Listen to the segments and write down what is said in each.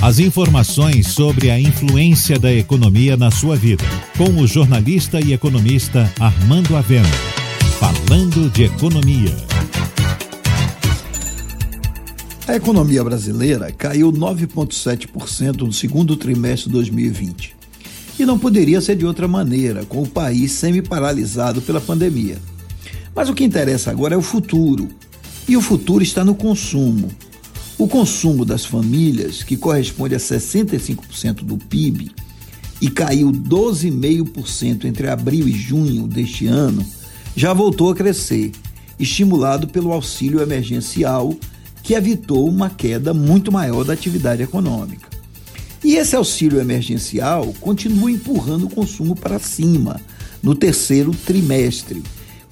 As informações sobre a influência da economia na sua vida, com o jornalista e economista Armando Avena. Falando de economia. A economia brasileira caiu 9,7% no segundo trimestre de 2020. E não poderia ser de outra maneira, com o país semi-paralisado pela pandemia. Mas o que interessa agora é o futuro. E o futuro está no consumo. O consumo das famílias, que corresponde a 65% do PIB, e caiu 12,5% entre abril e junho deste ano, já voltou a crescer, estimulado pelo auxílio emergencial, que evitou uma queda muito maior da atividade econômica. E esse auxílio emergencial continua empurrando o consumo para cima no terceiro trimestre,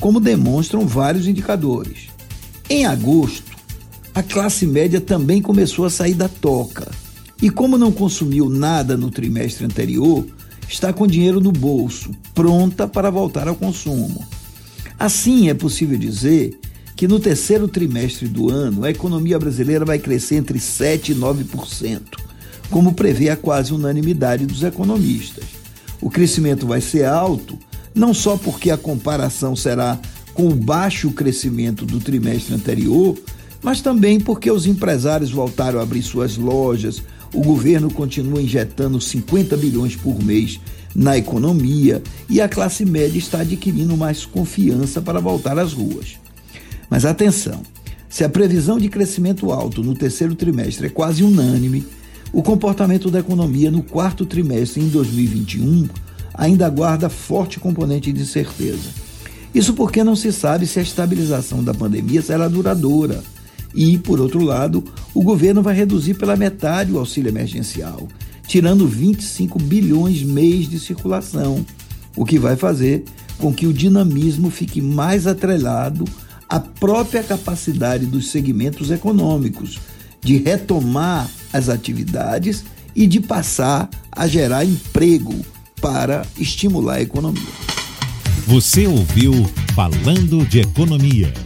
como demonstram vários indicadores. Em agosto, a classe média também começou a sair da toca. E como não consumiu nada no trimestre anterior, está com dinheiro no bolso, pronta para voltar ao consumo. Assim, é possível dizer que no terceiro trimestre do ano a economia brasileira vai crescer entre 7% e 9%, como prevê a quase unanimidade dos economistas. O crescimento vai ser alto, não só porque a comparação será com o baixo crescimento do trimestre anterior, mas também porque os empresários voltaram a abrir suas lojas, o governo continua injetando 50 bilhões por mês na economia e a classe média está adquirindo mais confiança para voltar às ruas. Mas atenção, se a previsão de crescimento alto no terceiro trimestre é quase unânime, o comportamento da economia no quarto trimestre em 2021 ainda guarda forte componente de certeza. Isso porque não se sabe se a estabilização da pandemia será duradoura e, por outro lado, o governo vai reduzir pela metade o auxílio emergencial, tirando 25 bilhões mês de circulação, o que vai fazer com que o dinamismo fique mais atrelado à própria capacidade dos segmentos econômicos de retomar as atividades e de passar a gerar emprego para estimular a economia. Você ouviu Falando de Economia